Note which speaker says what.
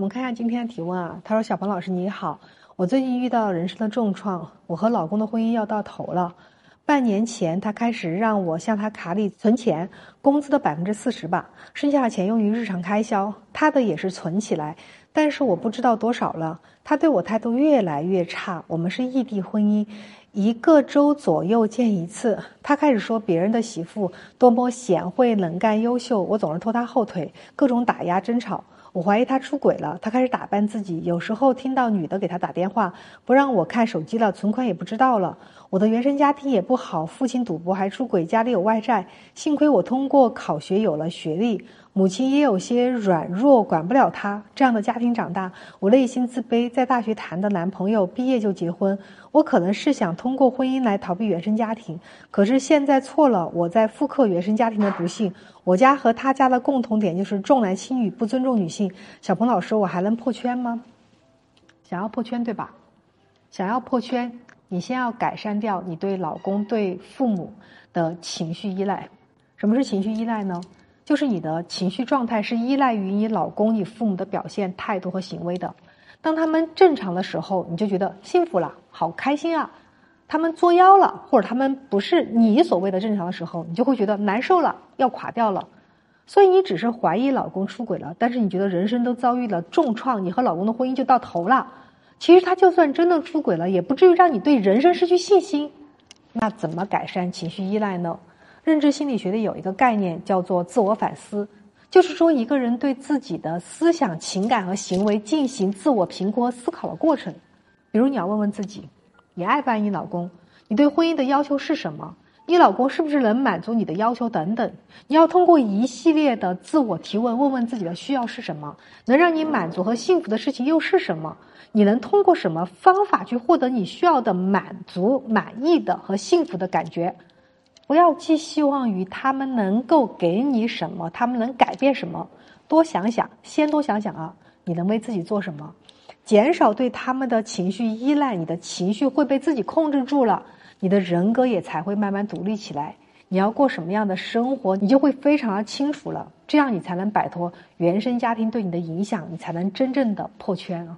Speaker 1: 我们看一下今天的提问啊，他说：“小鹏老师你好，我最近遇到人生的重创，我和老公的婚姻要到头了。半年前他开始让我向他卡里存钱，工资的百分之四十吧，剩下的钱用于日常开销，他的也是存起来，但是我不知道多少了。他对我态度越来越差，我们是异地婚姻，一个周左右见一次。他开始说别人的媳妇多么贤惠、能干、优秀，我总是拖他后腿，各种打压、争吵。”我怀疑他出轨了，他开始打扮自己，有时候听到女的给他打电话，不让我看手机了，存款也不知道了。我的原生家庭也不好，父亲赌博还出轨，家里有外债。幸亏我通过考学有了学历，母亲也有些软弱，管不了他。这样的家庭长大，我内心自卑。在大学谈的男朋友，毕业就结婚。我可能是想通过婚姻来逃避原生家庭，可是现在错了，我在复刻原生家庭的不幸。我家和他家的共同点就是重男轻女，不尊重女性。小鹏老师，我还能破圈吗？想要破圈对吧？想要破圈。你先要改善掉你对老公、对父母的情绪依赖。什么是情绪依赖呢？就是你的情绪状态是依赖于你老公、你父母的表现、态度和行为的。当他们正常的时候，你就觉得幸福了，好开心啊；他们作妖了，或者他们不是你所谓的正常的时候，你就会觉得难受了，要垮掉了。所以你只是怀疑老公出轨了，但是你觉得人生都遭遇了重创，你和老公的婚姻就到头了。其实他就算真的出轨了，也不至于让你对人生失去信心。那怎么改善情绪依赖呢？认知心理学里有一个概念叫做自我反思，就是说一个人对自己的思想、情感和行为进行自我评估和思考的过程。比如你要问问自己：你爱不爱你老公？你对婚姻的要求是什么？你老公是不是能满足你的要求？等等，你要通过一系列的自我提问，问问自己的需要是什么，能让你满足和幸福的事情又是什么？你能通过什么方法去获得你需要的满足、满意的和幸福的感觉？不要寄希望于他们能够给你什么，他们能改变什么。多想想，先多想想啊，你能为自己做什么？减少对他们的情绪依赖，你的情绪会被自己控制住了。你的人格也才会慢慢独立起来。你要过什么样的生活，你就会非常的清楚了。这样你才能摆脱原生家庭对你的影响，你才能真正的破圈啊。